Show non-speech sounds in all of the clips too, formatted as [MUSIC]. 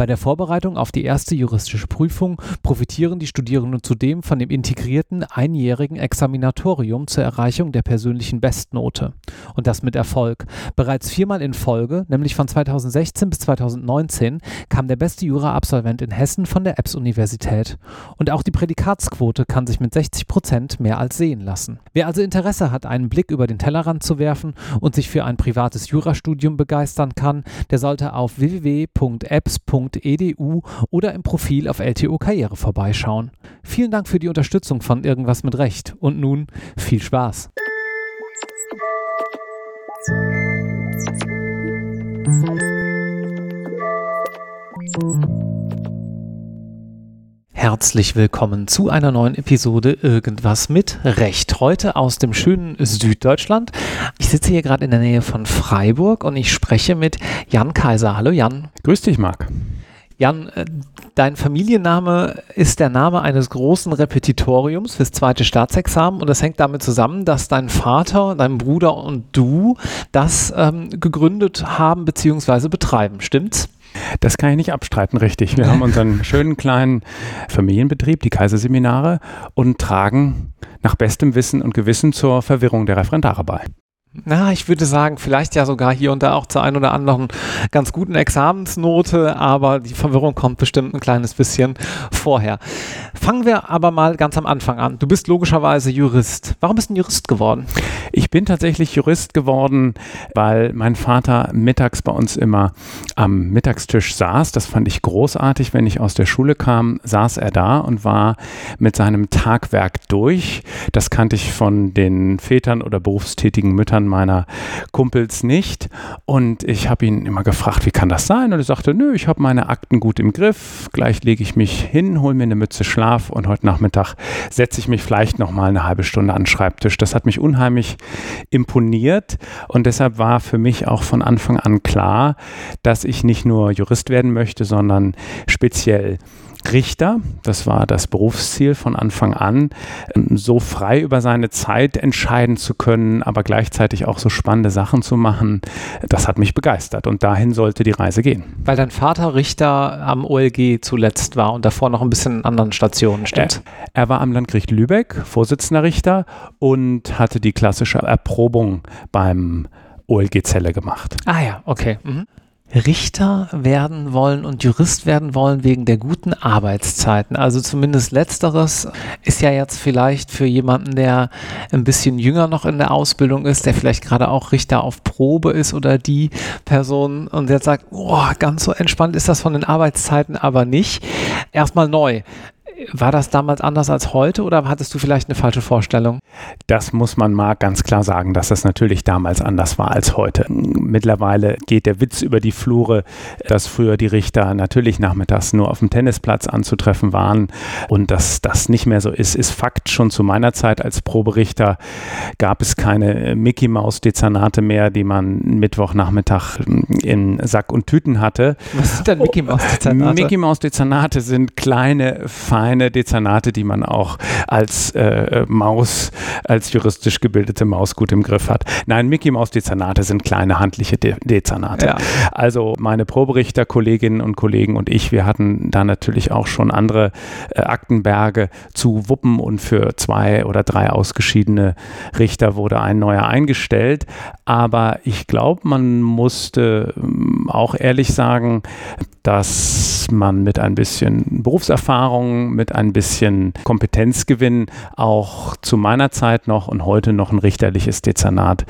Bei der Vorbereitung auf die erste juristische Prüfung profitieren die Studierenden zudem von dem integrierten einjährigen Examinatorium zur Erreichung der persönlichen Bestnote. Und das mit Erfolg. Bereits viermal in Folge, nämlich von 2016 bis 2019, kam der beste Jura-Absolvent in Hessen von der EBS-Universität. Und auch die Prädikatsquote kann sich mit 60 Prozent mehr als sehen lassen. Wer also Interesse hat, einen Blick über den Tellerrand zu werfen und sich für ein privates Jurastudium begeistern kann, der sollte auf www.apps.de www.edu oder im Profil auf LTO Karriere vorbeischauen. Vielen Dank für die Unterstützung von Irgendwas mit Recht und nun viel Spaß. Herzlich willkommen zu einer neuen Episode Irgendwas mit Recht. Heute aus dem schönen Süddeutschland. Ich sitze hier gerade in der Nähe von Freiburg und ich spreche mit Jan Kaiser. Hallo Jan. Grüß dich, Marc. Jan, äh, dein Familienname ist der Name eines großen Repetitoriums fürs zweite Staatsexamen und das hängt damit zusammen, dass dein Vater, dein Bruder und du das ähm, gegründet haben bzw. betreiben. Stimmt's? Das kann ich nicht abstreiten, richtig. Wir haben unseren [LAUGHS] schönen kleinen Familienbetrieb, die Kaiserseminare, und tragen nach bestem Wissen und Gewissen zur Verwirrung der Referendare bei. Na, ich würde sagen, vielleicht ja sogar hier und da auch zur ein oder anderen ganz guten Examensnote, aber die Verwirrung kommt bestimmt ein kleines bisschen vorher. Fangen wir aber mal ganz am Anfang an. Du bist logischerweise Jurist. Warum bist du ein Jurist geworden? Ich bin tatsächlich Jurist geworden, weil mein Vater mittags bei uns immer am Mittagstisch saß. Das fand ich großartig. Wenn ich aus der Schule kam, saß er da und war mit seinem Tagwerk durch. Das kannte ich von den Vätern oder berufstätigen Müttern Eltern meiner Kumpels nicht. Und ich habe ihn immer gefragt, wie kann das sein? Und er sagte, nö, ich habe meine Akten gut im Griff. Gleich lege ich mich hin, hole mir eine Mütze Schlaf und heute Nachmittag setze ich mich vielleicht noch mal eine halbe Stunde an den Schreibtisch. Das hat mich unheimlich imponiert und deshalb war für mich auch von Anfang an klar, dass ich nicht nur Jurist werden möchte, sondern speziell Richter, das war das Berufsziel von Anfang an, ähm, so frei über seine Zeit entscheiden zu können, aber gleichzeitig auch so spannende Sachen zu machen, das hat mich begeistert und dahin sollte die Reise gehen. Weil dein Vater Richter am OLG zuletzt war und davor noch ein bisschen in anderen Stationen stimmt. Er, er war am Landgericht Lübeck, Vorsitzender Richter und hatte die klassische Erprobung beim OLG Zelle gemacht. Ah ja, okay. Mhm. Richter werden wollen und Jurist werden wollen wegen der guten Arbeitszeiten. Also zumindest letzteres ist ja jetzt vielleicht für jemanden, der ein bisschen jünger noch in der Ausbildung ist, der vielleicht gerade auch Richter auf Probe ist oder die Person und jetzt sagt, oh, ganz so entspannt ist das von den Arbeitszeiten aber nicht. Erstmal neu. War das damals anders als heute oder hattest du vielleicht eine falsche Vorstellung? Das muss man mal ganz klar sagen, dass das natürlich damals anders war als heute. Mittlerweile geht der Witz über die Flure, dass früher die Richter natürlich nachmittags nur auf dem Tennisplatz anzutreffen waren und dass das nicht mehr so ist, ist Fakt. Schon zu meiner Zeit als Proberichter gab es keine Mickey Maus Dezernate mehr, die man Mittwochnachmittag in Sack und Tüten hatte. Was sind denn Mickey Maus Dezernate? Mickey Maus Dezernate sind kleine, feine kleine Dezernate, die man auch als äh, Maus, als juristisch gebildete Maus gut im Griff hat. Nein, Mickey Maus Dezernate sind kleine handliche De Dezernate. Ja. Also meine Proberichter, Kolleginnen und Kollegen und ich, wir hatten da natürlich auch schon andere äh, Aktenberge zu wuppen und für zwei oder drei ausgeschiedene Richter wurde ein neuer eingestellt. Aber ich glaube, man musste ähm, auch ehrlich sagen, dass man mit ein bisschen Berufserfahrung, mit ein bisschen Kompetenzgewinn auch zu meiner Zeit noch und heute noch ein richterliches Dezernat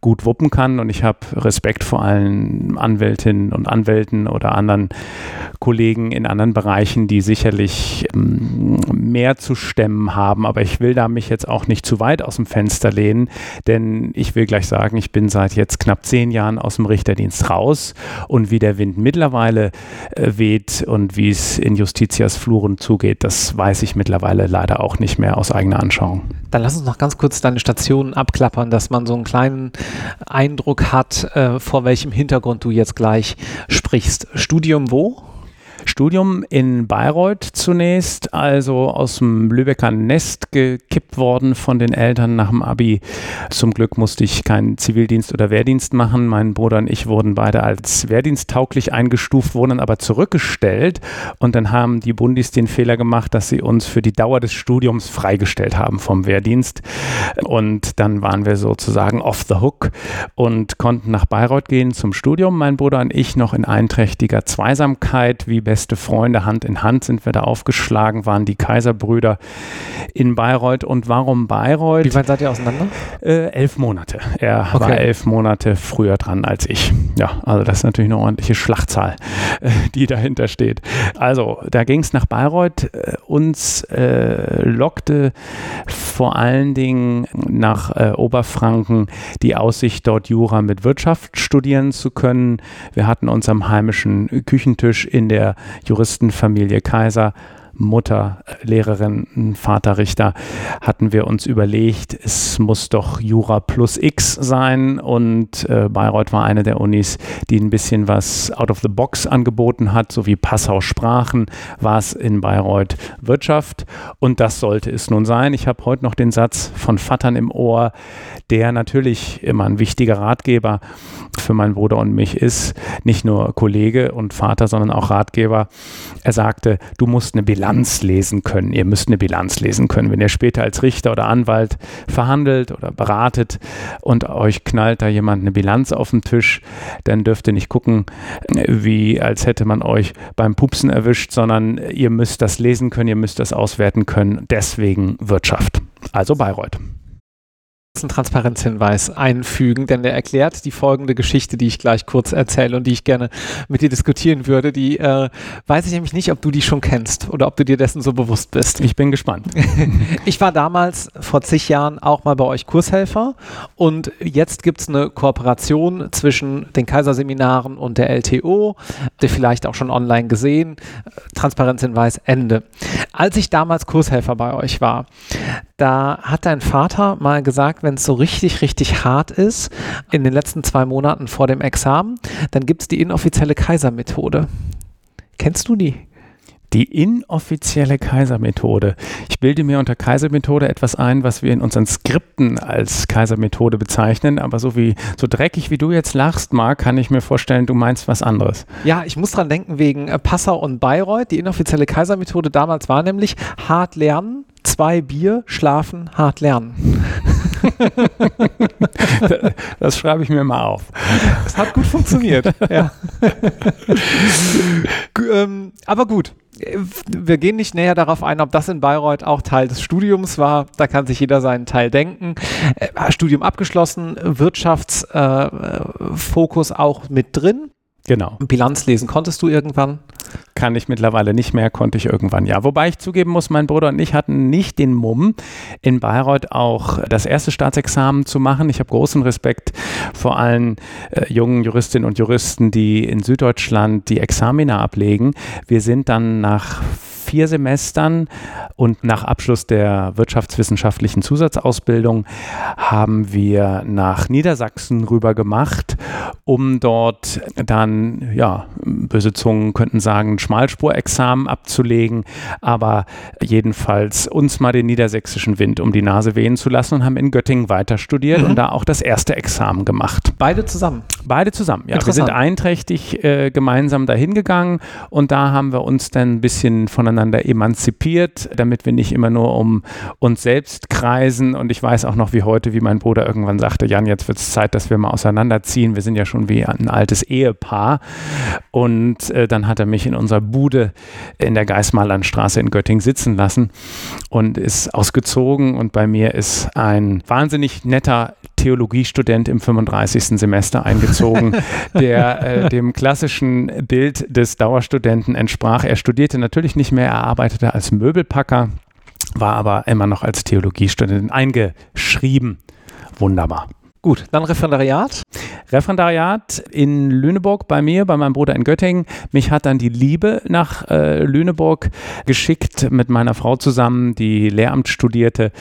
gut wuppen kann. Und ich habe Respekt vor allen Anwältinnen und Anwälten oder anderen Kollegen in anderen Bereichen, die sicherlich ähm, mehr zu stemmen haben. Aber ich will da mich jetzt auch nicht zu weit aus dem Fenster lehnen, denn ich will gleich sagen, ich bin seit jetzt knapp zehn Jahren aus dem Richterdienst raus und wie der Wind mittlerweile äh, weht und wie es in Justitias Fluren zugeht, das weiß ich mittlerweile leider auch nicht mehr aus eigener Anschauung. Dann lass uns noch ganz kurz deine Stationen abklappern, dass man so einen kleinen Eindruck hat, äh, vor welchem Hintergrund du jetzt gleich sprichst. Studium wo? Studium in Bayreuth zunächst, also aus dem Lübecker Nest gekippt worden von den Eltern nach dem Abi. Zum Glück musste ich keinen Zivildienst oder Wehrdienst machen. Mein Bruder und ich wurden beide als wehrdiensttauglich eingestuft, wurden aber zurückgestellt und dann haben die Bundis den Fehler gemacht, dass sie uns für die Dauer des Studiums freigestellt haben vom Wehrdienst und dann waren wir sozusagen off the hook und konnten nach Bayreuth gehen zum Studium. Mein Bruder und ich noch in einträchtiger Zweisamkeit, wie beste Freunde, Hand in Hand sind wir da aufgeschlagen, waren die Kaiserbrüder in Bayreuth. Und warum Bayreuth? Wie weit seid ihr auseinander? Äh, elf Monate. Er okay. war elf Monate früher dran als ich. Ja, also das ist natürlich eine ordentliche Schlachtzahl, äh, die dahinter steht. Also, da ging es nach Bayreuth. Äh, uns äh, lockte vor allen Dingen nach äh, Oberfranken die Aussicht, dort Jura mit Wirtschaft studieren zu können. Wir hatten uns am heimischen Küchentisch in der Juristenfamilie Kaiser Mutter Lehrerin, Vater Richter, hatten wir uns überlegt, es muss doch Jura plus X sein und äh, Bayreuth war eine der Unis, die ein bisschen was out of the box angeboten hat, so wie Passau Sprachen, war es in Bayreuth Wirtschaft und das sollte es nun sein. Ich habe heute noch den Satz von Vattern im Ohr, der natürlich immer ein wichtiger Ratgeber für meinen Bruder und mich ist, nicht nur Kollege und Vater, sondern auch Ratgeber. Er sagte, du musst eine Bilanz lesen können. Ihr müsst eine Bilanz lesen können. Wenn ihr später als Richter oder Anwalt verhandelt oder beratet und euch knallt da jemand eine Bilanz auf den Tisch, dann dürft ihr nicht gucken, wie als hätte man euch beim Pupsen erwischt, sondern ihr müsst das lesen können, ihr müsst das auswerten können. Deswegen Wirtschaft. Also Bayreuth einen Transparenzhinweis einfügen, denn der erklärt die folgende Geschichte, die ich gleich kurz erzähle und die ich gerne mit dir diskutieren würde. Die äh, weiß ich nämlich nicht, ob du die schon kennst oder ob du dir dessen so bewusst bist. Ich bin gespannt. [LAUGHS] ich war damals vor zig Jahren auch mal bei euch Kurshelfer und jetzt gibt es eine Kooperation zwischen den Kaiserseminaren und der LTO, der vielleicht auch schon online gesehen. Transparenzhinweis Ende. Als ich damals Kurshelfer bei euch war, da hat dein Vater mal gesagt, wenn es so richtig, richtig hart ist, in den letzten zwei Monaten vor dem Examen, dann gibt es die inoffizielle Kaisermethode. Kennst du die? Die inoffizielle Kaisermethode. Ich bilde mir unter Kaisermethode etwas ein, was wir in unseren Skripten als Kaisermethode bezeichnen, aber so wie so dreckig wie du jetzt lachst, Marc, kann ich mir vorstellen, du meinst was anderes. Ja, ich muss dran denken wegen äh, Passau und Bayreuth. Die inoffizielle Kaisermethode damals war nämlich hart lernen, zwei Bier, schlafen, hart lernen. [LAUGHS] das schreibe ich mir mal auf. Es hat gut funktioniert. ja. [LAUGHS] ähm, aber gut. Wir gehen nicht näher darauf ein, ob das in Bayreuth auch Teil des Studiums war. Da kann sich jeder seinen Teil denken. Äh, Studium abgeschlossen, Wirtschaftsfokus äh, auch mit drin. Genau. Bilanz lesen konntest du irgendwann? Kann ich mittlerweile nicht mehr, konnte ich irgendwann ja. Wobei ich zugeben muss, mein Bruder und ich hatten nicht den Mumm, in Bayreuth auch das erste Staatsexamen zu machen. Ich habe großen Respekt vor allen äh, jungen Juristinnen und Juristen, die in Süddeutschland die Examina ablegen. Wir sind dann nach vier Semestern und nach Abschluss der wirtschaftswissenschaftlichen Zusatzausbildung haben wir nach Niedersachsen rüber gemacht, um dort dann, ja, böse Zungen könnten sagen, Schmalspurexamen abzulegen, aber jedenfalls uns mal den niedersächsischen Wind um die Nase wehen zu lassen und haben in Göttingen weiter studiert mhm. und da auch das erste Examen gemacht. Beide zusammen? Beide zusammen, ja. Wir sind einträchtig äh, gemeinsam dahin gegangen und da haben wir uns dann ein bisschen voneinander emanzipiert, damit wir nicht immer nur um uns selbst kreisen. Und ich weiß auch noch wie heute, wie mein Bruder irgendwann sagte, Jan, jetzt wird es Zeit, dass wir mal auseinanderziehen. Wir sind ja schon wie ein altes Ehepaar. Und äh, dann hat er mich in unserer Bude in der Geismarlandstraße in Göttingen sitzen lassen und ist ausgezogen. Und bei mir ist ein wahnsinnig netter Theologiestudent im 35. Semester eingezogen, [LAUGHS] der äh, dem klassischen Bild des Dauerstudenten entsprach. Er studierte natürlich nicht mehr, er arbeitete als Möbelpacker, war aber immer noch als Theologiestudent eingeschrieben. Wunderbar. Gut, dann Referendariat. Referendariat in Lüneburg bei mir, bei meinem Bruder in Göttingen. Mich hat dann die Liebe nach äh, Lüneburg geschickt mit meiner Frau zusammen, die Lehramt studierte.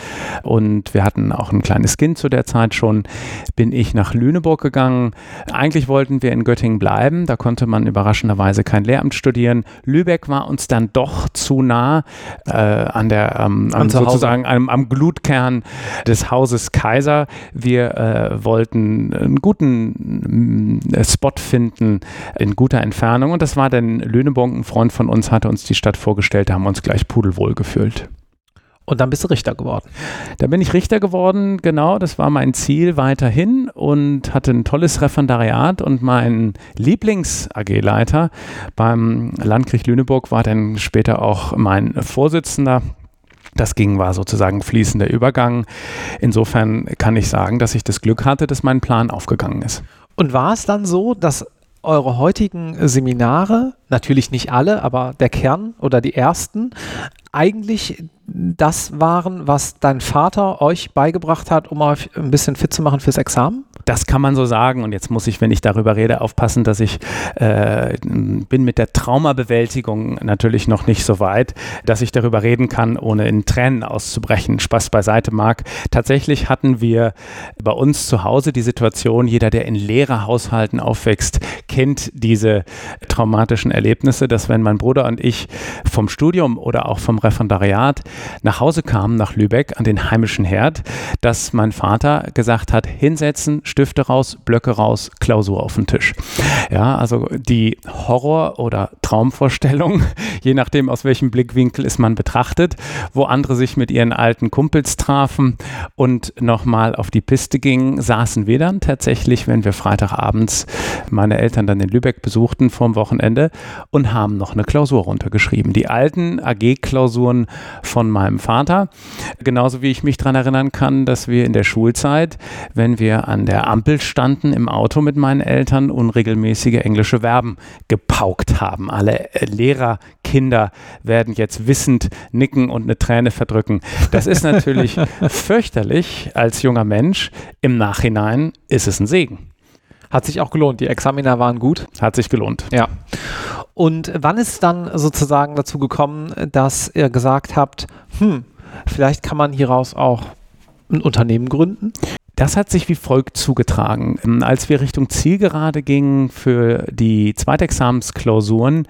Und wir hatten auch ein kleines Kind zu der Zeit schon. Bin ich nach Lüneburg gegangen. Eigentlich wollten wir in Göttingen bleiben. Da konnte man überraschenderweise kein Lehramt studieren. Lübeck war uns dann doch zu nah äh, an der, ähm, am, sozusagen am, am, Glutkern des Hauses Kaiser. Wir äh, wollten einen guten mm, Spot finden in guter Entfernung. Und das war dann Lüneburg, ein Freund von uns hatte uns die Stadt vorgestellt, da haben wir uns gleich pudelwohl gefühlt. Und dann bist du Richter geworden. Da bin ich Richter geworden, genau, das war mein Ziel weiterhin und hatte ein tolles Referendariat. Und mein Lieblings-AG-Leiter beim Landgericht Lüneburg war dann später auch mein Vorsitzender das ging, war sozusagen fließender Übergang. Insofern kann ich sagen, dass ich das Glück hatte, dass mein Plan aufgegangen ist. Und war es dann so, dass eure heutigen Seminare, natürlich nicht alle, aber der Kern oder die ersten, eigentlich das waren, was dein Vater euch beigebracht hat, um euch ein bisschen fit zu machen fürs Examen? Das kann man so sagen. Und jetzt muss ich, wenn ich darüber rede, aufpassen, dass ich äh, bin mit der Traumabewältigung natürlich noch nicht so weit, dass ich darüber reden kann, ohne in Tränen auszubrechen. Spaß beiseite mag. Tatsächlich hatten wir bei uns zu Hause die Situation, jeder, der in Lehrerhaushalten aufwächst, kennt diese traumatischen Erlebnisse, dass wenn mein Bruder und ich vom Studium oder auch vom Referendariat nach Hause kamen, nach Lübeck, an den heimischen Herd, dass mein Vater gesagt hat, hinsetzen, Stifte raus, Blöcke raus, Klausur auf den Tisch. Ja, also die Horror- oder Traumvorstellung, [LAUGHS] je nachdem aus welchem Blickwinkel es man betrachtet, wo andere sich mit ihren alten Kumpels trafen und nochmal auf die Piste gingen, saßen wir dann tatsächlich, wenn wir Freitagabends meine Eltern dann in Lübeck besuchten vorm Wochenende und haben noch eine Klausur runtergeschrieben. Die alten AG-Klausuren von meinem Vater, genauso wie ich mich daran erinnern kann, dass wir in der Schulzeit, wenn wir an der der Ampel standen im Auto mit meinen Eltern unregelmäßige englische Verben gepaukt haben. Alle Lehrerkinder werden jetzt wissend nicken und eine Träne verdrücken. Das ist natürlich [LAUGHS] fürchterlich als junger Mensch. Im Nachhinein ist es ein Segen. Hat sich auch gelohnt. Die Examiner waren gut. Hat sich gelohnt. Ja. Und wann ist dann sozusagen dazu gekommen, dass ihr gesagt habt, hm, vielleicht kann man hieraus auch ein Unternehmen gründen? Das hat sich wie folgt zugetragen. Ähm, als wir Richtung Zielgerade gingen für die Zweitexamensklausuren,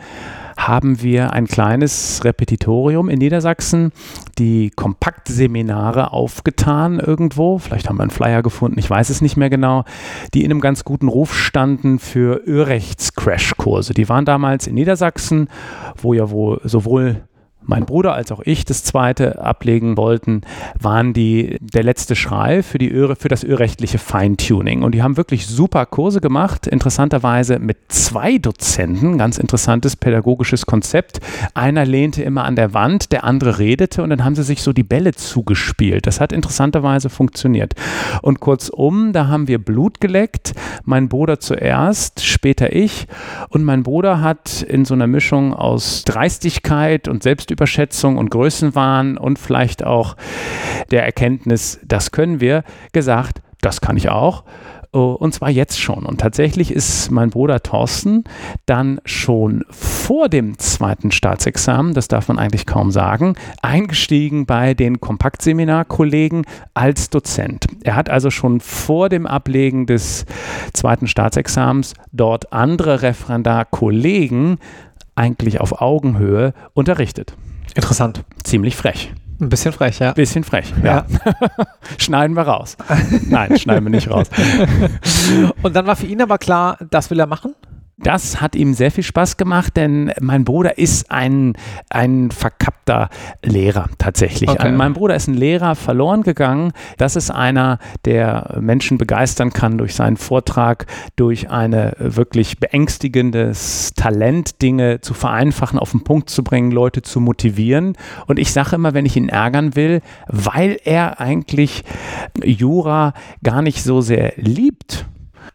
haben wir ein kleines Repetitorium in Niedersachsen, die Kompaktseminare aufgetan irgendwo. Vielleicht haben wir einen Flyer gefunden, ich weiß es nicht mehr genau, die in einem ganz guten Ruf standen für Örechts-Crashkurse. Die waren damals in Niedersachsen, wo ja wohl sowohl mein Bruder als auch ich das zweite ablegen wollten, waren die der letzte Schrei für, die Öre, für das ölrechtliche Feintuning. Und die haben wirklich super Kurse gemacht, interessanterweise mit zwei Dozenten, ganz interessantes pädagogisches Konzept. Einer lehnte immer an der Wand, der andere redete und dann haben sie sich so die Bälle zugespielt. Das hat interessanterweise funktioniert. Und kurzum, da haben wir Blut geleckt, mein Bruder zuerst, später ich. Und mein Bruder hat in so einer Mischung aus Dreistigkeit und Selbst Selbstüberschätzung und Größenwahn und vielleicht auch der Erkenntnis, das können wir, gesagt, das kann ich auch. Oh, und zwar jetzt schon. Und tatsächlich ist mein Bruder Thorsten dann schon vor dem zweiten Staatsexamen, das darf man eigentlich kaum sagen, eingestiegen bei den Kompaktseminarkollegen als Dozent. Er hat also schon vor dem Ablegen des zweiten Staatsexamens dort andere Referendarkollegen eigentlich auf Augenhöhe unterrichtet. Interessant. Ziemlich frech. Ein bisschen frech, ja. Bisschen frech, ja. ja. [LAUGHS] schneiden wir raus. Nein, schneiden wir nicht raus. [LAUGHS] Und dann war für ihn aber klar, das will er machen? Das hat ihm sehr viel Spaß gemacht, denn mein Bruder ist ein, ein verkappter Lehrer tatsächlich. Okay. An mein Bruder ist ein Lehrer verloren gegangen. Das ist einer, der Menschen begeistern kann durch seinen Vortrag, durch ein wirklich beängstigendes Talent, Dinge zu vereinfachen, auf den Punkt zu bringen, Leute zu motivieren. Und ich sage immer, wenn ich ihn ärgern will, weil er eigentlich Jura gar nicht so sehr liebt,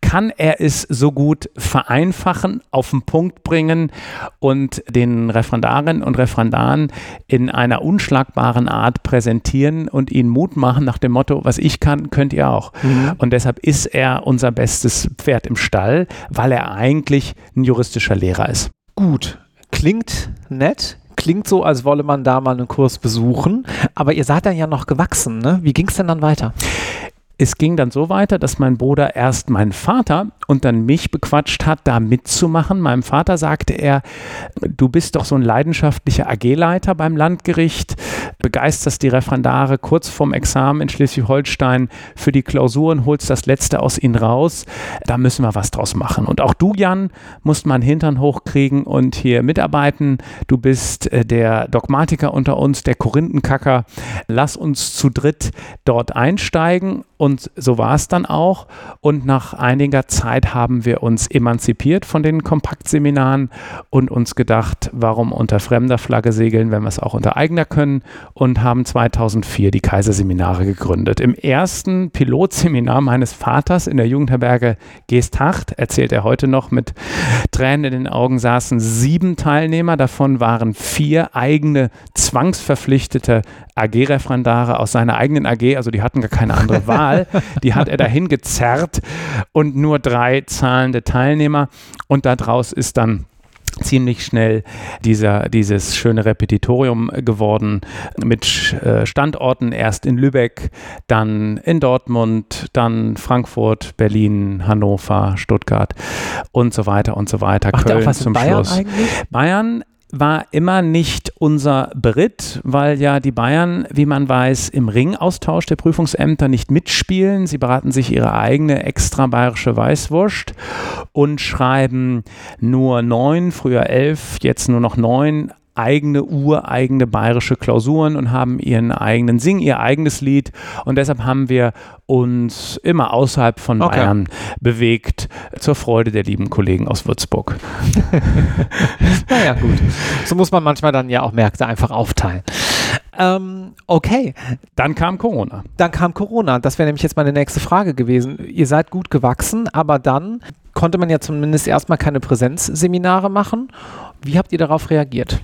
kann er es so gut vereinfachen, auf den Punkt bringen und den Referendarinnen und Referendaren in einer unschlagbaren Art präsentieren und ihnen Mut machen nach dem Motto, was ich kann, könnt ihr auch. Mhm. Und deshalb ist er unser bestes Pferd im Stall, weil er eigentlich ein juristischer Lehrer ist. Gut, klingt nett, klingt so, als wolle man da mal einen Kurs besuchen. Aber ihr seid dann ja noch gewachsen, ne? Wie ging es denn dann weiter? Es ging dann so weiter, dass mein Bruder erst meinen Vater und dann mich bequatscht hat, da mitzumachen. Meinem Vater sagte er, du bist doch so ein leidenschaftlicher AG-Leiter beim Landgericht, begeisterst die Referendare kurz vorm Examen in Schleswig-Holstein für die Klausuren, holst das Letzte aus ihnen raus. Da müssen wir was draus machen. Und auch du, Jan, musst mal einen Hintern hochkriegen und hier mitarbeiten. Du bist äh, der Dogmatiker unter uns, der Korinthenkacker. Lass uns zu dritt dort einsteigen und so war es dann auch. Und nach einiger Zeit haben wir uns emanzipiert von den Kompaktseminaren und uns gedacht, warum unter fremder Flagge segeln, wenn wir es auch unter eigener können und haben 2004 die Kaiserseminare gegründet. Im ersten Pilotseminar meines Vaters in der Jugendherberge Geesthacht, erzählt er heute noch mit Tränen in den Augen, saßen sieben Teilnehmer. Davon waren vier eigene zwangsverpflichtete AG-Referendare aus seiner eigenen AG, also die hatten gar keine andere Wahl. [LAUGHS] Die hat er dahin gezerrt und nur drei zahlende Teilnehmer. Und daraus ist dann ziemlich schnell dieser, dieses schöne Repetitorium geworden mit äh, Standorten erst in Lübeck, dann in Dortmund, dann Frankfurt, Berlin, Hannover, Stuttgart und so weiter und so weiter. Macht Köln zum Bayern Schluss. Eigentlich? Bayern war immer nicht unser Beritt, weil ja die Bayern, wie man weiß, im Ringaustausch der Prüfungsämter nicht mitspielen. Sie beraten sich ihre eigene extra bayerische Weißwurst und schreiben nur neun, früher elf, jetzt nur noch neun eigene ureigene bayerische Klausuren und haben ihren eigenen Sing, ihr eigenes Lied und deshalb haben wir uns immer außerhalb von okay. Bayern bewegt zur Freude der lieben Kollegen aus Würzburg. [LAUGHS] naja, gut. So muss man manchmal dann ja auch Märkte einfach aufteilen. Ähm, okay. Dann kam Corona. Dann kam Corona. Das wäre nämlich jetzt meine nächste Frage gewesen. Ihr seid gut gewachsen, aber dann konnte man ja zumindest erstmal keine Präsenzseminare machen. Wie habt ihr darauf reagiert?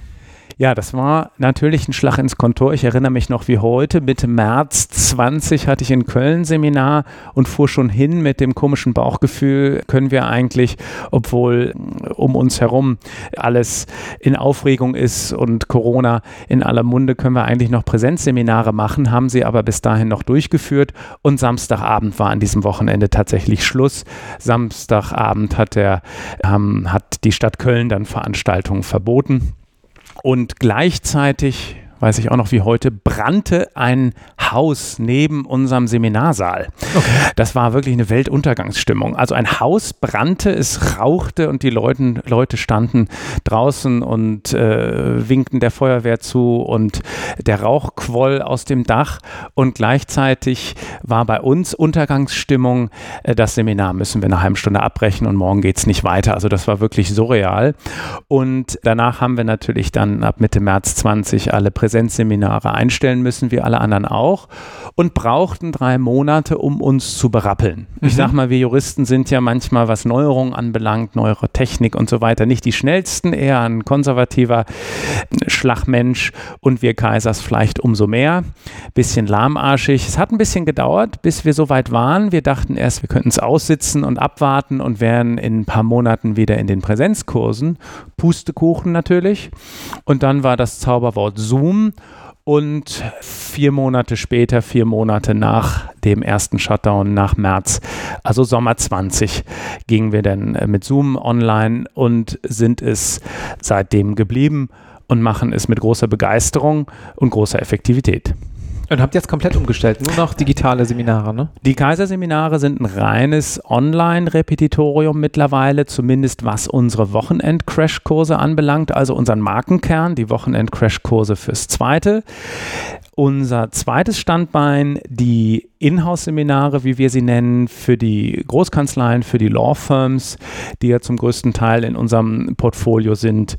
Ja, das war natürlich ein Schlag ins Kontor. Ich erinnere mich noch wie heute. Mitte März 20 hatte ich in Köln Seminar und fuhr schon hin mit dem komischen Bauchgefühl, können wir eigentlich, obwohl um uns herum alles in Aufregung ist und Corona in aller Munde, können wir eigentlich noch Präsenzseminare machen, haben sie aber bis dahin noch durchgeführt und Samstagabend war an diesem Wochenende tatsächlich Schluss. Samstagabend hat, der, ähm, hat die Stadt Köln dann Veranstaltungen verboten. Und gleichzeitig weiß ich auch noch wie heute, brannte ein Haus neben unserem Seminarsaal. Okay. Das war wirklich eine Weltuntergangsstimmung. Also ein Haus brannte, es rauchte und die Leute, Leute standen draußen und äh, winkten der Feuerwehr zu und der Rauch quoll aus dem Dach und gleichzeitig war bei uns Untergangsstimmung, äh, das Seminar müssen wir eine halbe Stunde abbrechen und morgen geht es nicht weiter. Also das war wirklich surreal. Und danach haben wir natürlich dann ab Mitte März 20 alle Präsenzseminare einstellen müssen, wie alle anderen auch, und brauchten drei Monate, um uns zu berappeln. Mhm. Ich sag mal, wir Juristen sind ja manchmal, was Neuerungen anbelangt, neuere Technik und so weiter, nicht die schnellsten, eher ein konservativer Schlagmensch und wir Kaisers vielleicht umso mehr. Bisschen lahmarschig. Es hat ein bisschen gedauert, bis wir so weit waren. Wir dachten erst, wir könnten es aussitzen und abwarten und wären in ein paar Monaten wieder in den Präsenzkursen. Pustekuchen natürlich. Und dann war das Zauberwort Zoom und vier Monate später, vier Monate nach dem ersten Shutdown, nach März, also Sommer 20, gingen wir dann äh, mit Zoom online und sind es seitdem geblieben und machen es mit großer Begeisterung und großer Effektivität. Und habt jetzt komplett umgestellt, nur noch digitale Seminare, ne? Die Kaiserseminare sind ein reines Online-Repetitorium mittlerweile, zumindest was unsere Wochenend-Crash-Kurse anbelangt, also unseren Markenkern, die Wochenend-Crash-Kurse fürs Zweite. Unser zweites Standbein, die Inhouse-Seminare, wie wir sie nennen, für die Großkanzleien, für die Law Firms, die ja zum größten Teil in unserem Portfolio sind.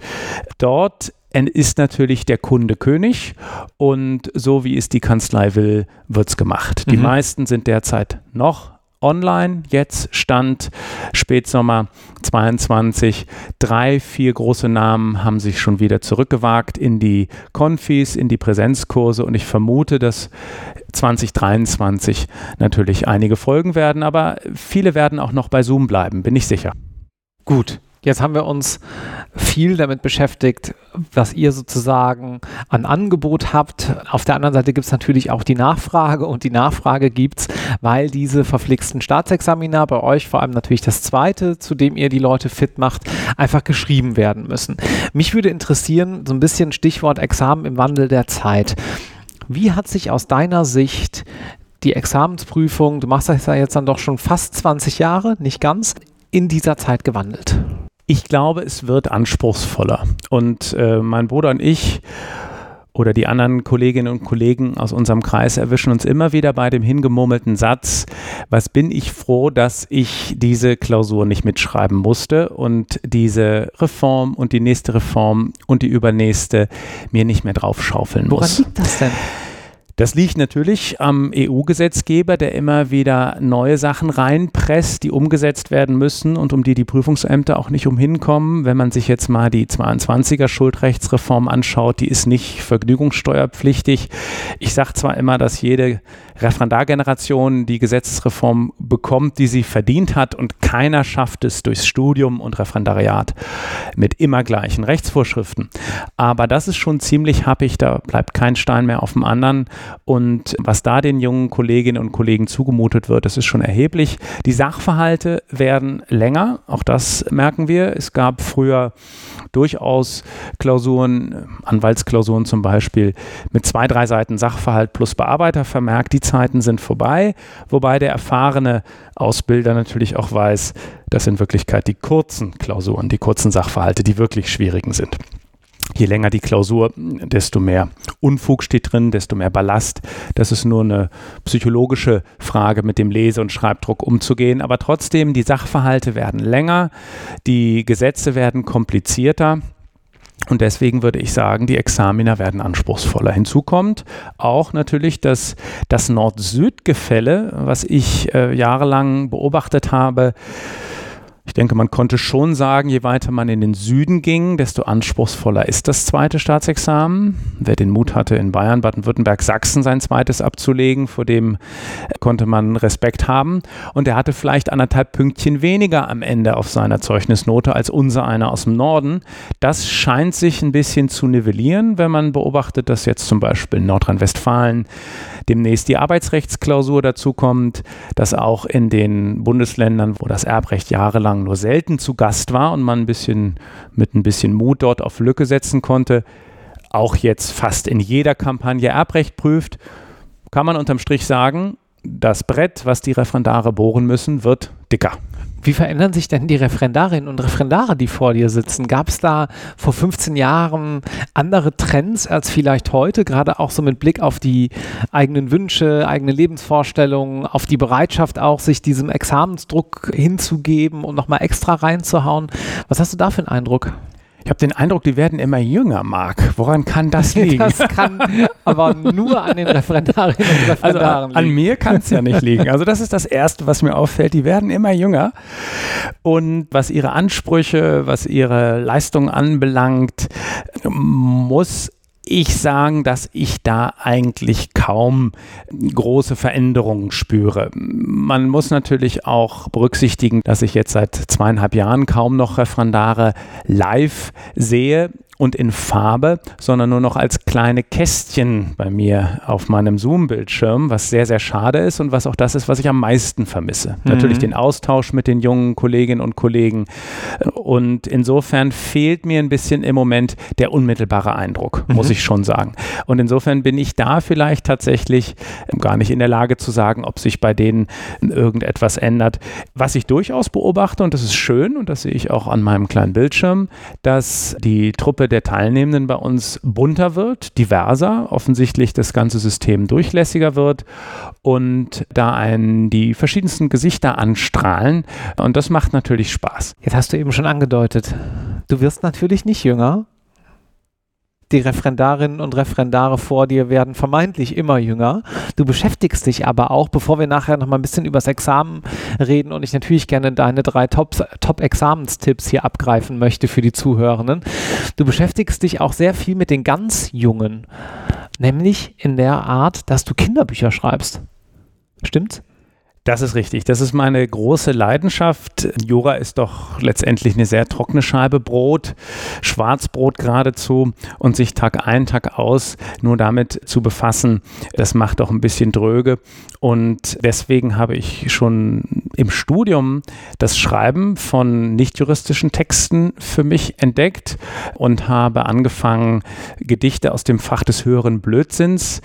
Dort ist natürlich der Kunde König und so wie es die Kanzlei will, wird es gemacht. Die mhm. meisten sind derzeit noch online. Jetzt stand Spätsommer 22. Drei, vier große Namen haben sich schon wieder zurückgewagt in die Konfis, in die Präsenzkurse und ich vermute, dass 2023 natürlich einige folgen werden, aber viele werden auch noch bei Zoom bleiben, bin ich sicher. Gut, Jetzt haben wir uns viel damit beschäftigt, was ihr sozusagen an Angebot habt. Auf der anderen Seite gibt es natürlich auch die Nachfrage und die Nachfrage gibt es, weil diese verflixten Staatsexamina bei euch, vor allem natürlich das zweite, zu dem ihr die Leute fit macht, einfach geschrieben werden müssen. Mich würde interessieren, so ein bisschen Stichwort Examen im Wandel der Zeit. Wie hat sich aus deiner Sicht die Examensprüfung, du machst das ja jetzt dann doch schon fast 20 Jahre, nicht ganz, in dieser Zeit gewandelt? Ich glaube, es wird anspruchsvoller. Und äh, mein Bruder und ich oder die anderen Kolleginnen und Kollegen aus unserem Kreis erwischen uns immer wieder bei dem hingemurmelten Satz, was bin ich froh, dass ich diese Klausur nicht mitschreiben musste und diese Reform und die nächste Reform und die übernächste mir nicht mehr draufschaufeln muss. Woran liegt das denn? Das liegt natürlich am EU-Gesetzgeber, der immer wieder neue Sachen reinpresst, die umgesetzt werden müssen und um die die Prüfungsämter auch nicht umhinkommen. Wenn man sich jetzt mal die 22er Schuldrechtsreform anschaut, die ist nicht vergnügungssteuerpflichtig. Ich sage zwar immer, dass jede Referendargeneration die Gesetzesreform bekommt, die sie verdient hat und keiner schafft es durchs Studium und Referendariat mit immer gleichen Rechtsvorschriften. Aber das ist schon ziemlich happig, da bleibt kein Stein mehr auf dem anderen und was da den jungen Kolleginnen und Kollegen zugemutet wird, das ist schon erheblich. Die Sachverhalte werden länger, auch das merken wir. Es gab früher durchaus Klausuren, Anwaltsklausuren zum Beispiel, mit zwei, drei Seiten Sachverhalt plus Bearbeitervermerk. Die Zeiten sind vorbei, wobei der erfahrene Ausbilder natürlich auch weiß, dass in Wirklichkeit die kurzen Klausuren, die kurzen Sachverhalte, die wirklich schwierigen sind. Je länger die Klausur, desto mehr Unfug steht drin, desto mehr Ballast. Das ist nur eine psychologische Frage, mit dem Lese- und Schreibdruck umzugehen. Aber trotzdem, die Sachverhalte werden länger, die Gesetze werden komplizierter. Und deswegen würde ich sagen, die Examiner werden anspruchsvoller. Hinzu kommt auch natürlich dass das Nord-Süd-Gefälle, was ich äh, jahrelang beobachtet habe, ich denke, man konnte schon sagen, je weiter man in den Süden ging, desto anspruchsvoller ist das zweite Staatsexamen. Wer den Mut hatte, in Bayern, Baden-Württemberg, Sachsen sein zweites abzulegen, vor dem konnte man Respekt haben. Und er hatte vielleicht anderthalb Pünktchen weniger am Ende auf seiner Zeugnisnote als unser einer aus dem Norden. Das scheint sich ein bisschen zu nivellieren, wenn man beobachtet, dass jetzt zum Beispiel in Nordrhein-Westfalen demnächst die Arbeitsrechtsklausur dazukommt, dass auch in den Bundesländern, wo das Erbrecht jahrelang nur selten zu Gast war und man ein bisschen mit ein bisschen Mut dort auf Lücke setzen konnte, auch jetzt fast in jeder Kampagne Erbrecht prüft, kann man unterm Strich sagen, das Brett, was die Referendare bohren müssen, wird dicker. Wie verändern sich denn die Referendarinnen und Referendare, die vor dir sitzen? Gab es da vor 15 Jahren andere Trends als vielleicht heute, gerade auch so mit Blick auf die eigenen Wünsche, eigene Lebensvorstellungen, auf die Bereitschaft auch, sich diesem Examensdruck hinzugeben und nochmal extra reinzuhauen? Was hast du da für einen Eindruck? Ich habe den Eindruck, die werden immer jünger, Marc. Woran kann das [LAUGHS] liegen? Das kann aber nur an den Referendarinnen und Referendaren also an, an mir kann es ja nicht liegen. Also das ist das Erste, was mir auffällt. Die werden immer jünger. Und was ihre Ansprüche, was ihre Leistung anbelangt, muss ich sagen, dass ich da eigentlich kaum große Veränderungen spüre. Man muss natürlich auch berücksichtigen, dass ich jetzt seit zweieinhalb Jahren kaum noch Referendare live sehe und in Farbe, sondern nur noch als kleine Kästchen bei mir auf meinem Zoom-Bildschirm, was sehr, sehr schade ist und was auch das ist, was ich am meisten vermisse. Mhm. Natürlich den Austausch mit den jungen Kolleginnen und Kollegen. Und insofern fehlt mir ein bisschen im Moment der unmittelbare Eindruck, mhm. muss ich schon sagen. Und insofern bin ich da vielleicht tatsächlich gar nicht in der Lage zu sagen, ob sich bei denen irgendetwas ändert. Was ich durchaus beobachte, und das ist schön, und das sehe ich auch an meinem kleinen Bildschirm, dass die Truppe der Teilnehmenden bei uns bunter wird, diverser, offensichtlich das ganze System durchlässiger wird und da einen die verschiedensten Gesichter anstrahlen. Und das macht natürlich Spaß. Jetzt hast du eben schon angedeutet, du wirst natürlich nicht jünger, die Referendarinnen und Referendare vor dir werden vermeintlich immer jünger. Du beschäftigst dich aber auch, bevor wir nachher noch mal ein bisschen über das Examen reden und ich natürlich gerne deine drei Top-Examenstipps Top hier abgreifen möchte für die Zuhörenden. Du beschäftigst dich auch sehr viel mit den ganz Jungen, nämlich in der Art, dass du Kinderbücher schreibst. Stimmt's? Das ist richtig. Das ist meine große Leidenschaft. Jura ist doch letztendlich eine sehr trockene Scheibe Brot, Schwarzbrot geradezu und sich Tag ein, Tag aus nur damit zu befassen, das macht doch ein bisschen dröge. Und deswegen habe ich schon im Studium das Schreiben von nicht-juristischen Texten für mich entdeckt und habe angefangen, Gedichte aus dem Fach des höheren Blödsinns,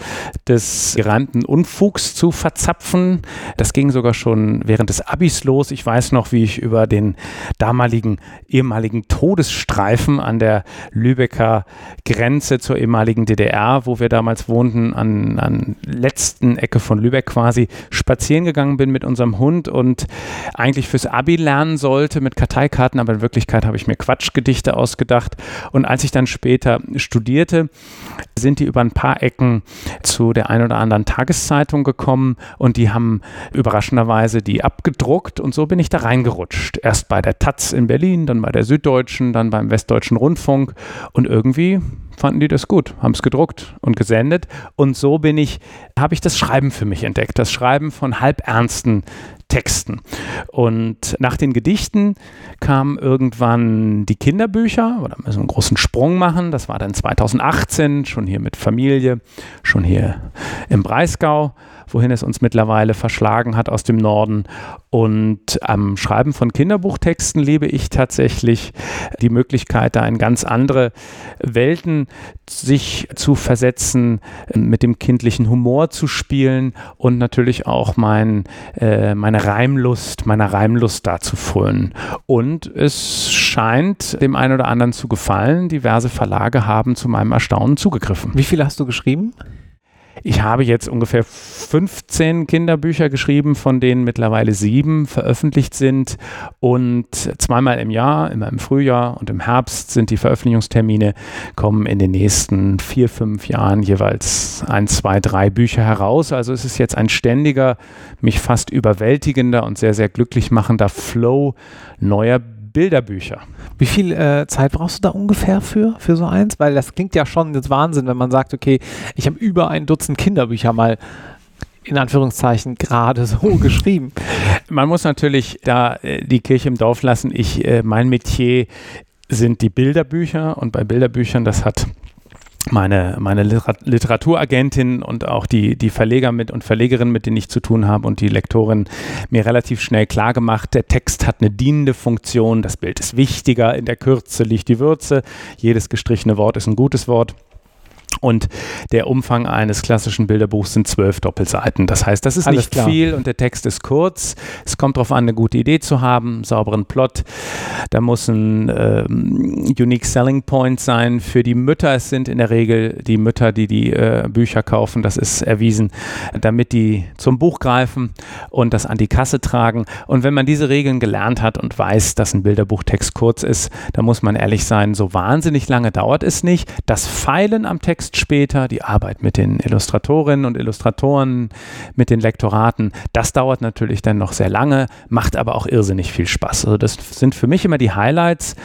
des gereimten Unfugs zu verzapfen. Das ging ging sogar schon während des Abis los. Ich weiß noch, wie ich über den damaligen ehemaligen Todesstreifen an der Lübecker Grenze zur ehemaligen DDR, wo wir damals wohnten, an, an letzten Ecke von Lübeck quasi spazieren gegangen bin mit unserem Hund und eigentlich fürs Abi lernen sollte mit Karteikarten, aber in Wirklichkeit habe ich mir Quatschgedichte ausgedacht. Und als ich dann später studierte, sind die über ein paar Ecken zu der ein oder anderen Tageszeitung gekommen und die haben überraschend überraschenderweise die abgedruckt und so bin ich da reingerutscht. Erst bei der Taz in Berlin, dann bei der Süddeutschen, dann beim Westdeutschen Rundfunk und irgendwie fanden die das gut, haben es gedruckt und gesendet und so bin ich, habe ich das Schreiben für mich entdeckt, das Schreiben von halbernsten Texten. Und nach den Gedichten kamen irgendwann die Kinderbücher, oder müssen wir einen großen Sprung machen. Das war dann 2018, schon hier mit Familie, schon hier im Breisgau wohin es uns mittlerweile verschlagen hat aus dem Norden. Und am Schreiben von Kinderbuchtexten liebe ich tatsächlich die Möglichkeit, da in ganz andere Welten sich zu versetzen, mit dem kindlichen Humor zu spielen und natürlich auch mein, äh, meine Reimlust, meiner Reimlust da zu frönen. Und es scheint dem einen oder anderen zu gefallen. Diverse Verlage haben zu meinem Erstaunen zugegriffen. Wie viele hast du geschrieben? Ich habe jetzt ungefähr 15 Kinderbücher geschrieben, von denen mittlerweile sieben veröffentlicht sind. Und zweimal im Jahr, immer im Frühjahr und im Herbst sind die Veröffentlichungstermine, kommen in den nächsten vier, fünf Jahren jeweils ein, zwei, drei Bücher heraus. Also es ist jetzt ein ständiger, mich fast überwältigender und sehr, sehr glücklich machender Flow neuer Bücher. Bilderbücher. Wie viel äh, Zeit brauchst du da ungefähr für, für so eins? Weil das klingt ja schon jetzt Wahnsinn, wenn man sagt, okay, ich habe über ein Dutzend Kinderbücher mal in Anführungszeichen gerade so [LAUGHS] geschrieben. Man muss natürlich da äh, die Kirche im Dorf lassen. Ich, äh, mein Metier sind die Bilderbücher und bei Bilderbüchern, das hat meine, meine Literaturagentin und auch die, die Verleger mit und Verlegerinnen, mit denen ich zu tun habe und die Lektorin mir relativ schnell klar gemacht, der Text hat eine dienende Funktion, das Bild ist wichtiger, in der Kürze liegt die Würze, jedes gestrichene Wort ist ein gutes Wort. Und der Umfang eines klassischen Bilderbuchs sind zwölf Doppelseiten. Das heißt, das ist Alles nicht klar. viel und der Text ist kurz. Es kommt darauf an, eine gute Idee zu haben, einen sauberen Plot. Da muss ein ähm, Unique Selling Point sein für die Mütter. Es sind in der Regel die Mütter, die die äh, Bücher kaufen. Das ist erwiesen, damit die zum Buch greifen und das an die Kasse tragen. Und wenn man diese Regeln gelernt hat und weiß, dass ein Bilderbuchtext kurz ist, dann muss man ehrlich sein, so wahnsinnig lange dauert es nicht. Das Feilen am Text Text später, die Arbeit mit den Illustratorinnen und Illustratoren, mit den Lektoraten, das dauert natürlich dann noch sehr lange, macht aber auch irrsinnig viel Spaß. Also das sind für mich immer die Highlights,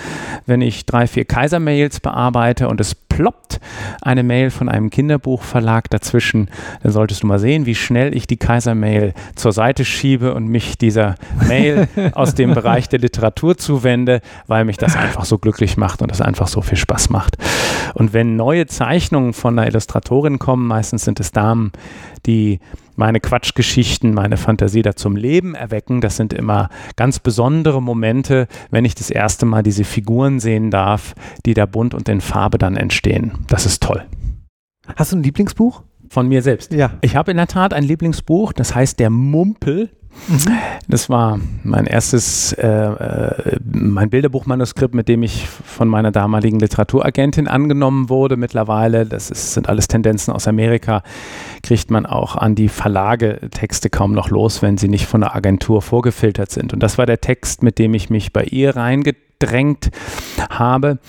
wenn ich drei, vier Kaiser-Mails bearbeite und es ploppt eine Mail von einem Kinderbuchverlag dazwischen. Dann solltest du mal sehen, wie schnell ich die Kaiser-Mail zur Seite schiebe und mich dieser Mail [LAUGHS] aus dem Bereich der Literatur zuwende, weil mich das einfach so glücklich macht und das einfach so viel Spaß macht. Und wenn neue Zeichnungen von einer Illustratorin kommen, meistens sind es Damen, die meine Quatschgeschichten, meine Fantasie da zum Leben erwecken. Das sind immer ganz besondere Momente, wenn ich das erste Mal diese Figuren sehen darf, die da bunt und in Farbe dann entstehen. Das ist toll. Hast du ein Lieblingsbuch? Von mir selbst. Ja. Ich habe in der Tat ein Lieblingsbuch, das heißt Der Mumpel Mhm. Das war mein erstes, äh, äh, mein Bilderbuchmanuskript, mit dem ich von meiner damaligen Literaturagentin angenommen wurde. Mittlerweile, das ist, sind alles Tendenzen aus Amerika, kriegt man auch an die Verlage Texte kaum noch los, wenn sie nicht von der Agentur vorgefiltert sind. Und das war der Text, mit dem ich mich bei ihr reingedrängt habe.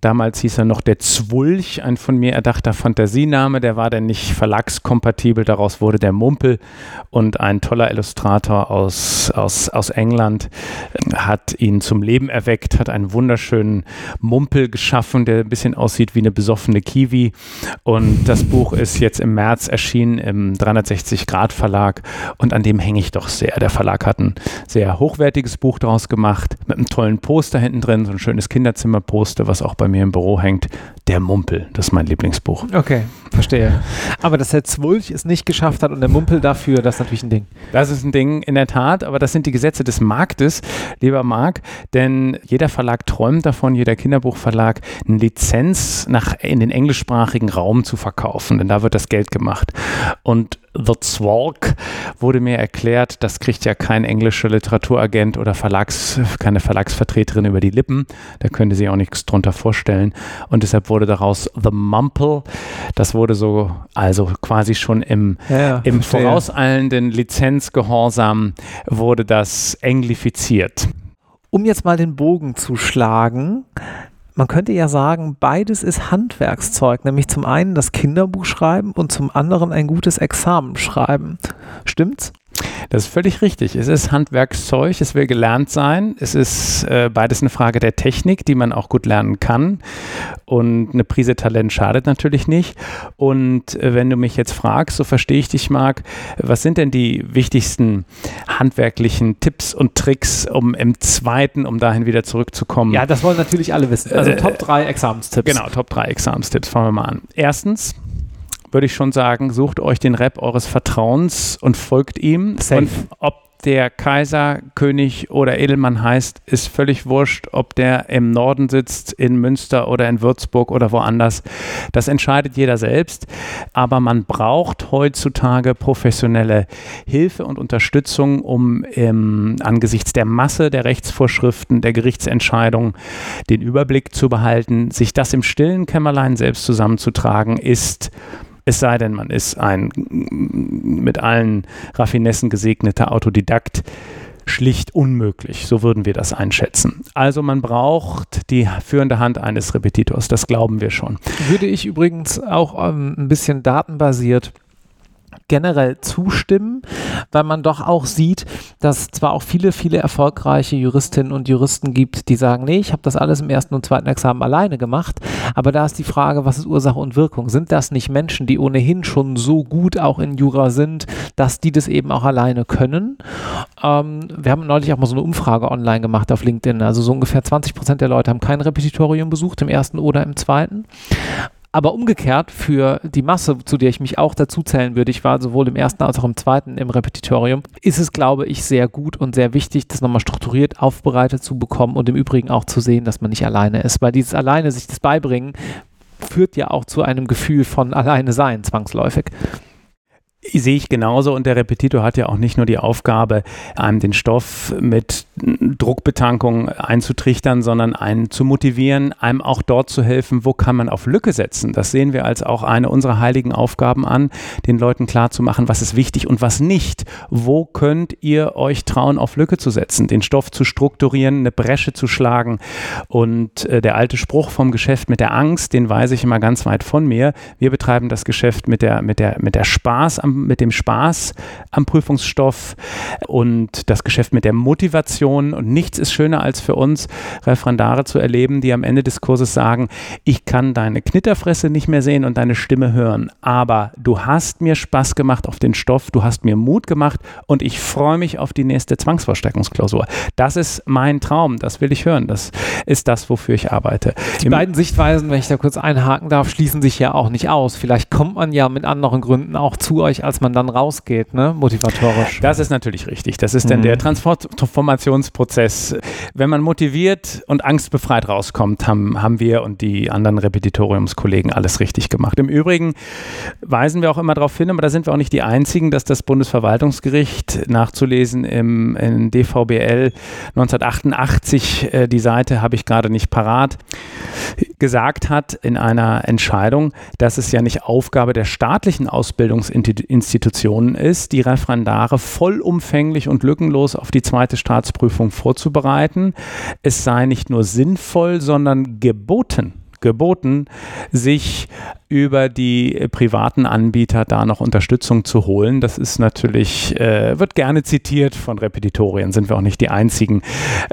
Damals hieß er noch der Zwulch, ein von mir erdachter Fantasiename. Der war dann nicht verlagskompatibel. Daraus wurde der Mumpel. Und ein toller Illustrator aus, aus, aus England äh, hat ihn zum Leben erweckt, hat einen wunderschönen Mumpel geschaffen, der ein bisschen aussieht wie eine besoffene Kiwi. Und das Buch ist jetzt im März erschienen im 360 Grad Verlag. Und an dem hänge ich doch sehr. Der Verlag hat ein sehr hochwertiges Buch daraus gemacht, mit einem tollen Poster hinten drin, so ein schönes Kinderzimmerposter, was auch bei mir im Büro hängt, Der Mumpel. Das ist mein Lieblingsbuch. Okay, verstehe. Aber dass der Zwulch es nicht geschafft hat und der Mumpel dafür, das ist natürlich ein Ding. Das ist ein Ding, in der Tat, aber das sind die Gesetze des Marktes, lieber Marc, denn jeder Verlag träumt davon, jeder Kinderbuchverlag, eine Lizenz nach, in den englischsprachigen Raum zu verkaufen, denn da wird das Geld gemacht. Und The Zwalk wurde mir erklärt, das kriegt ja kein englischer Literaturagent oder Verlags, keine Verlagsvertreterin über die Lippen. Da könnte sie auch nichts drunter vorstellen. Und deshalb wurde daraus The Mumple. Das wurde so, also quasi schon im, ja, im vorauseilenden Lizenzgehorsam wurde das englifiziert. Um jetzt mal den Bogen zu schlagen, man könnte ja sagen, beides ist Handwerkszeug, nämlich zum einen das Kinderbuch schreiben und zum anderen ein gutes Examen schreiben. Stimmt's? Das ist völlig richtig. Es ist Handwerkszeug, es will gelernt sein. Es ist äh, beides eine Frage der Technik, die man auch gut lernen kann. Und eine Prise Talent schadet natürlich nicht. Und äh, wenn du mich jetzt fragst, so verstehe ich dich, Marc, was sind denn die wichtigsten handwerklichen Tipps und Tricks, um im zweiten, um dahin wieder zurückzukommen? Ja, das wollen natürlich alle wissen. Also äh, Top 3 Examenstipps. Genau, Top 3 Examenstipps. Fangen wir mal an. Erstens, würde ich schon sagen, sucht euch den Rap eures Vertrauens und folgt ihm. Safe. Und ob der Kaiser, König oder Edelmann heißt, ist völlig wurscht, ob der im Norden sitzt, in Münster oder in Würzburg oder woanders. Das entscheidet jeder selbst. Aber man braucht heutzutage professionelle Hilfe und Unterstützung, um im, angesichts der Masse der Rechtsvorschriften, der Gerichtsentscheidungen den Überblick zu behalten. Sich das im stillen Kämmerlein selbst zusammenzutragen, ist es sei denn, man ist ein mit allen Raffinessen gesegneter Autodidakt schlicht unmöglich. So würden wir das einschätzen. Also man braucht die führende Hand eines Repetitors, das glauben wir schon. Würde ich übrigens auch ähm, ein bisschen datenbasiert generell zustimmen, weil man doch auch sieht, dass zwar auch viele, viele erfolgreiche Juristinnen und Juristen gibt, die sagen, nee, ich habe das alles im ersten und zweiten Examen alleine gemacht, aber da ist die Frage, was ist Ursache und Wirkung? Sind das nicht Menschen, die ohnehin schon so gut auch in Jura sind, dass die das eben auch alleine können? Ähm, wir haben neulich auch mal so eine Umfrage online gemacht auf LinkedIn, also so ungefähr 20 Prozent der Leute haben kein Repetitorium besucht, im ersten oder im zweiten. Aber umgekehrt für die Masse, zu der ich mich auch dazu zählen würde, ich war sowohl im ersten als auch im zweiten im Repetitorium, ist es, glaube ich, sehr gut und sehr wichtig, das nochmal strukturiert aufbereitet zu bekommen und im Übrigen auch zu sehen, dass man nicht alleine ist. Weil dieses alleine sich das beibringen, führt ja auch zu einem Gefühl von alleine sein, zwangsläufig. Sehe ich genauso und der Repetitor hat ja auch nicht nur die Aufgabe, einem den Stoff mit Druckbetankung einzutrichtern, sondern einen zu motivieren, einem auch dort zu helfen, wo kann man auf Lücke setzen. Das sehen wir als auch eine unserer heiligen Aufgaben an, den Leuten klarzumachen, was ist wichtig und was nicht. Wo könnt ihr euch trauen, auf Lücke zu setzen, den Stoff zu strukturieren, eine Bresche zu schlagen. Und äh, der alte Spruch vom Geschäft mit der Angst, den weise ich immer ganz weit von mir. Wir betreiben das Geschäft mit der, mit der, mit der Spaß am mit dem Spaß am Prüfungsstoff und das Geschäft mit der Motivation. Und nichts ist schöner als für uns, Referendare zu erleben, die am Ende des Kurses sagen, ich kann deine Knitterfresse nicht mehr sehen und deine Stimme hören, aber du hast mir Spaß gemacht auf den Stoff, du hast mir Mut gemacht und ich freue mich auf die nächste Zwangsverstärkungsklausur. Das ist mein Traum, das will ich hören, das ist das, wofür ich arbeite. Die Im beiden Sichtweisen, wenn ich da kurz einhaken darf, schließen sich ja auch nicht aus. Vielleicht kommt man ja mit anderen Gründen auch zu euch, als man dann rausgeht, ne? motivatorisch. Das ist natürlich richtig. Das ist mhm. dann der Transformationsprozess. Wenn man motiviert und angstbefreit rauskommt, haben, haben wir und die anderen Repetitoriumskollegen alles richtig gemacht. Im Übrigen weisen wir auch immer darauf hin, aber da sind wir auch nicht die Einzigen, dass das Bundesverwaltungsgericht nachzulesen im, im DVBL 1988, äh, die Seite habe ich gerade nicht parat, gesagt hat in einer Entscheidung, dass es ja nicht Aufgabe der staatlichen Ausbildungsinstitutionen ist, die Referendare vollumfänglich und lückenlos auf die zweite Staatsprüfung vorzubereiten. Es sei nicht nur sinnvoll, sondern geboten geboten, sich über die privaten Anbieter da noch Unterstützung zu holen. Das ist natürlich, äh, wird gerne zitiert von Repetitorien, sind wir auch nicht die einzigen.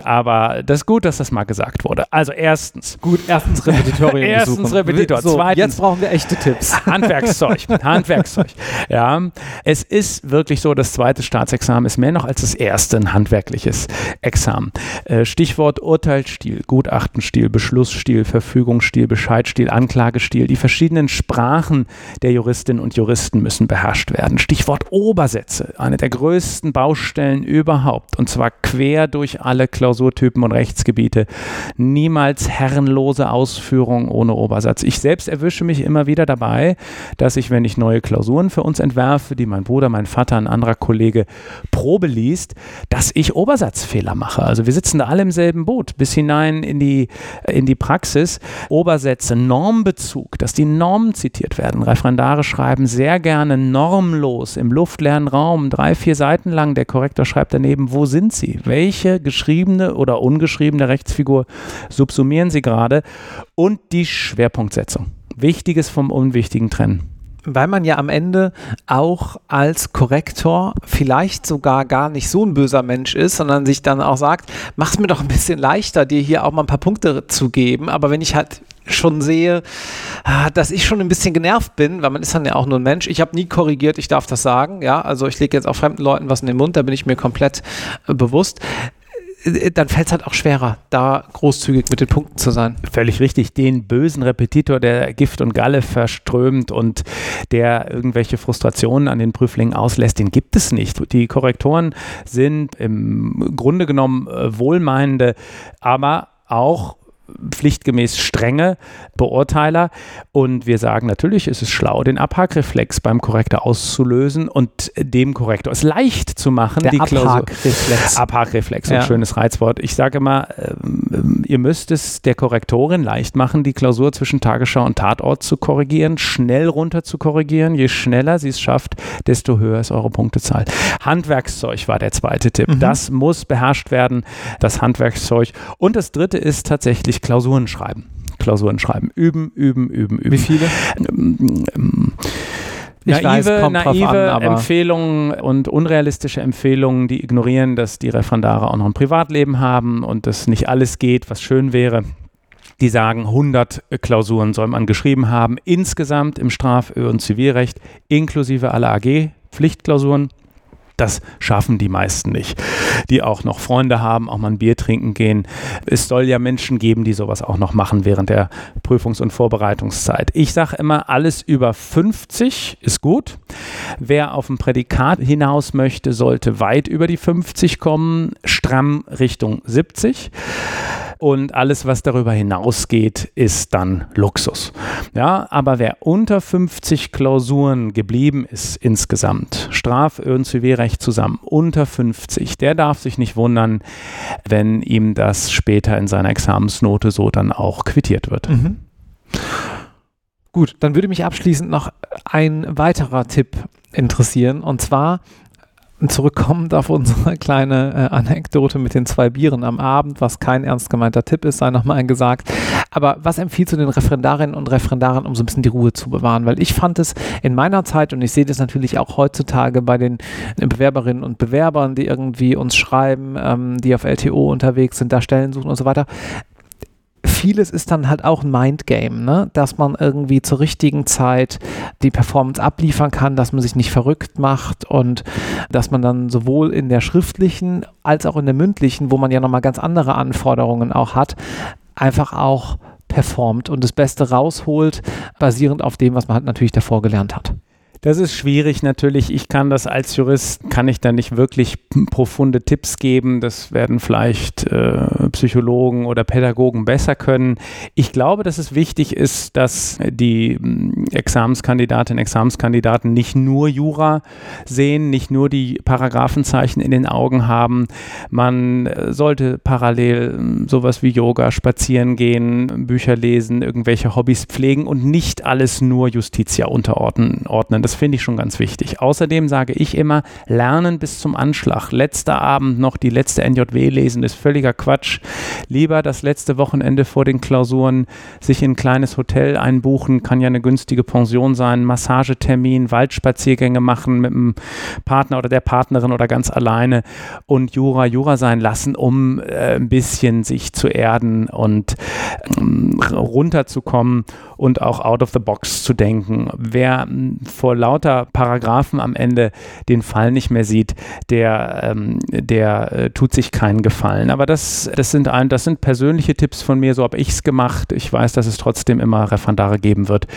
Aber das ist gut, dass das mal gesagt wurde. Also erstens. Gut, erstens Repetitorien. [LAUGHS] erstens Repetitor. So, Zweitens. Jetzt brauchen wir echte Tipps. [LAUGHS] Handwerkszeug. Handwerkszeug. Ja. Es ist wirklich so, das zweite Staatsexamen ist mehr noch als das erste ein handwerkliches Examen. Äh, Stichwort Urteilsstil, Gutachtenstil, Beschlussstil, Verfügungsstil, Bescheidstil, Anklagestil, die verschiedenen Sprachen der Juristinnen und Juristen müssen beherrscht werden. Stichwort Obersätze, eine der größten Baustellen überhaupt, und zwar quer durch alle Klausurtypen und Rechtsgebiete. Niemals herrenlose Ausführung ohne Obersatz. Ich selbst erwische mich immer wieder dabei, dass ich, wenn ich neue Klausuren für uns entwerfe, die mein Bruder, mein Vater, ein anderer Kollege Probe liest, dass ich Obersatzfehler mache. Also wir sitzen da alle im selben Boot, bis hinein in die, in die Praxis. Obersätze, Normbezug, dass die Norm Normen zitiert werden. Referendare schreiben sehr gerne normlos im luftleeren Raum, drei, vier Seiten lang. Der Korrektor schreibt daneben, wo sind sie? Welche geschriebene oder ungeschriebene Rechtsfigur subsumieren sie gerade? Und die Schwerpunktsetzung. Wichtiges vom Unwichtigen trennen weil man ja am Ende auch als Korrektor vielleicht sogar gar nicht so ein böser Mensch ist, sondern sich dann auch sagt, mach es mir doch ein bisschen leichter, dir hier auch mal ein paar Punkte zu geben. Aber wenn ich halt schon sehe, ah, dass ich schon ein bisschen genervt bin, weil man ist dann ja auch nur ein Mensch. Ich habe nie korrigiert, ich darf das sagen, ja. Also ich lege jetzt auch fremden Leuten was in den Mund, da bin ich mir komplett äh, bewusst äh, dann fällt es halt auch schwerer, da großzügig mit den Punkten zu sein. Völlig richtig. Den bösen Repetitor, der Gift und Galle verströmt und der irgendwelche Frustrationen an den Prüflingen auslässt, den gibt es nicht. Die Korrektoren sind im Grunde genommen äh, wohlmeinende, aber auch pflichtgemäß strenge Beurteiler. Und wir sagen natürlich, ist es schlau, den Abhackreflex beim Korrektor auszulösen und dem Korrektor es leicht zu machen. Der die Abhackreflex. Abhackreflex, ein ja. schönes Reizwort. Ich sage immer, ähm, ihr müsst es der Korrektorin leicht machen, die Klausur zwischen Tagesschau und Tatort zu korrigieren, schnell runter zu korrigieren. Je schneller sie es schafft, desto höher ist eure Punktezahl. Handwerkszeug war der zweite Tipp. Mhm. Das muss beherrscht werden, das Handwerkszeug. Und das dritte ist tatsächlich sich Klausuren schreiben. Klausuren schreiben. Üben, üben, üben, üben. Wie viele? Ich naive, weiß, naive an, Empfehlungen und unrealistische Empfehlungen, die ignorieren, dass die Referendare auch noch ein Privatleben haben und dass nicht alles geht, was schön wäre. Die sagen, 100 Klausuren soll man geschrieben haben, insgesamt im Straf- und Zivilrecht, inklusive aller AG-Pflichtklausuren. Das schaffen die meisten nicht, die auch noch Freunde haben, auch mal ein Bier trinken gehen. Es soll ja Menschen geben, die sowas auch noch machen während der Prüfungs- und Vorbereitungszeit. Ich sage immer, alles über 50 ist gut. Wer auf ein Prädikat hinaus möchte, sollte weit über die 50 kommen, stramm Richtung 70 und alles, was darüber hinausgeht, ist dann Luxus. Ja, aber wer unter 50 Klausuren geblieben ist insgesamt, Straf- und Zivilrecht zusammen, unter 50, der darf sich nicht wundern, wenn ihm das später in seiner Examensnote so dann auch quittiert wird. Mhm. Gut, dann würde mich abschließend noch ein weiterer Tipp interessieren und zwar zurückkommend auf [LAUGHS] unsere kleine äh, Anekdote mit den zwei Bieren am Abend, was kein ernst gemeinter Tipp ist, sei nochmal gesagt. Aber was empfiehlst du den Referendarinnen und Referendaren, um so ein bisschen die Ruhe zu bewahren? Weil ich fand es in meiner Zeit, und ich sehe das natürlich auch heutzutage bei den Bewerberinnen und Bewerbern, die irgendwie uns schreiben, ähm, die auf LTO unterwegs sind, da Stellen suchen und so weiter, vieles ist dann halt auch ein Mindgame, ne? dass man irgendwie zur richtigen Zeit die Performance abliefern kann, dass man sich nicht verrückt macht und dass man dann sowohl in der schriftlichen als auch in der mündlichen, wo man ja nochmal ganz andere Anforderungen auch hat, einfach auch performt und das Beste rausholt, basierend auf dem, was man halt natürlich davor gelernt hat. Das ist schwierig natürlich. Ich kann das als Jurist, kann ich da nicht wirklich profunde Tipps geben. Das werden vielleicht äh, Psychologen oder Pädagogen besser können. Ich glaube, dass es wichtig ist, dass die mm, Examenskandidatinnen und Examenskandidaten nicht nur Jura sehen, nicht nur die Paragraphenzeichen in den Augen haben. Man äh, sollte parallel mm, sowas wie Yoga, spazieren gehen, Bücher lesen, irgendwelche Hobbys pflegen und nicht alles nur Justitia unterordnen. Das finde ich schon ganz wichtig. Außerdem sage ich immer, lernen bis zum Anschlag. Letzter Abend noch die letzte NJW lesen ist völliger Quatsch. Lieber das letzte Wochenende vor den Klausuren sich in ein kleines Hotel einbuchen, kann ja eine günstige Pension sein, Massagetermin, Waldspaziergänge machen mit dem Partner oder der Partnerin oder ganz alleine und Jura Jura sein lassen, um äh, ein bisschen sich zu erden und ähm, runterzukommen und auch out of the box zu denken. Wer ähm, lauter Paragraphen am Ende den Fall nicht mehr sieht, der, ähm, der äh, tut sich keinen Gefallen. Aber das, das, sind ein, das sind persönliche Tipps von mir, so habe ich es gemacht. Ich weiß, dass es trotzdem immer Referendare geben wird,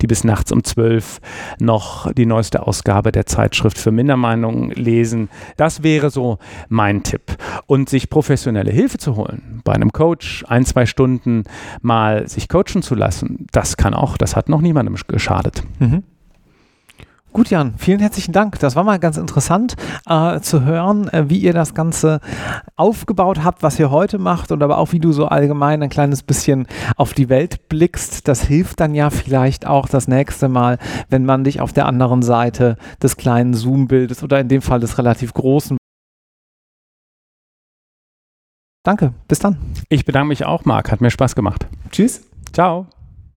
die bis nachts um zwölf noch die neueste Ausgabe der Zeitschrift für Mindermeinungen lesen. Das wäre so mein Tipp. Und sich professionelle Hilfe zu holen, bei einem Coach ein, zwei Stunden mal sich coachen zu lassen, das kann auch, das hat noch niemandem geschadet. Mhm. Gut, Jan, vielen herzlichen Dank. Das war mal ganz interessant äh, zu hören, äh, wie ihr das Ganze aufgebaut habt, was ihr heute macht und aber auch, wie du so allgemein ein kleines bisschen auf die Welt blickst. Das hilft dann ja vielleicht auch das nächste Mal, wenn man dich auf der anderen Seite des kleinen Zoom-Bildes oder in dem Fall des relativ großen. Danke, bis dann. Ich bedanke mich auch, Marc. Hat mir Spaß gemacht. Tschüss. Ciao.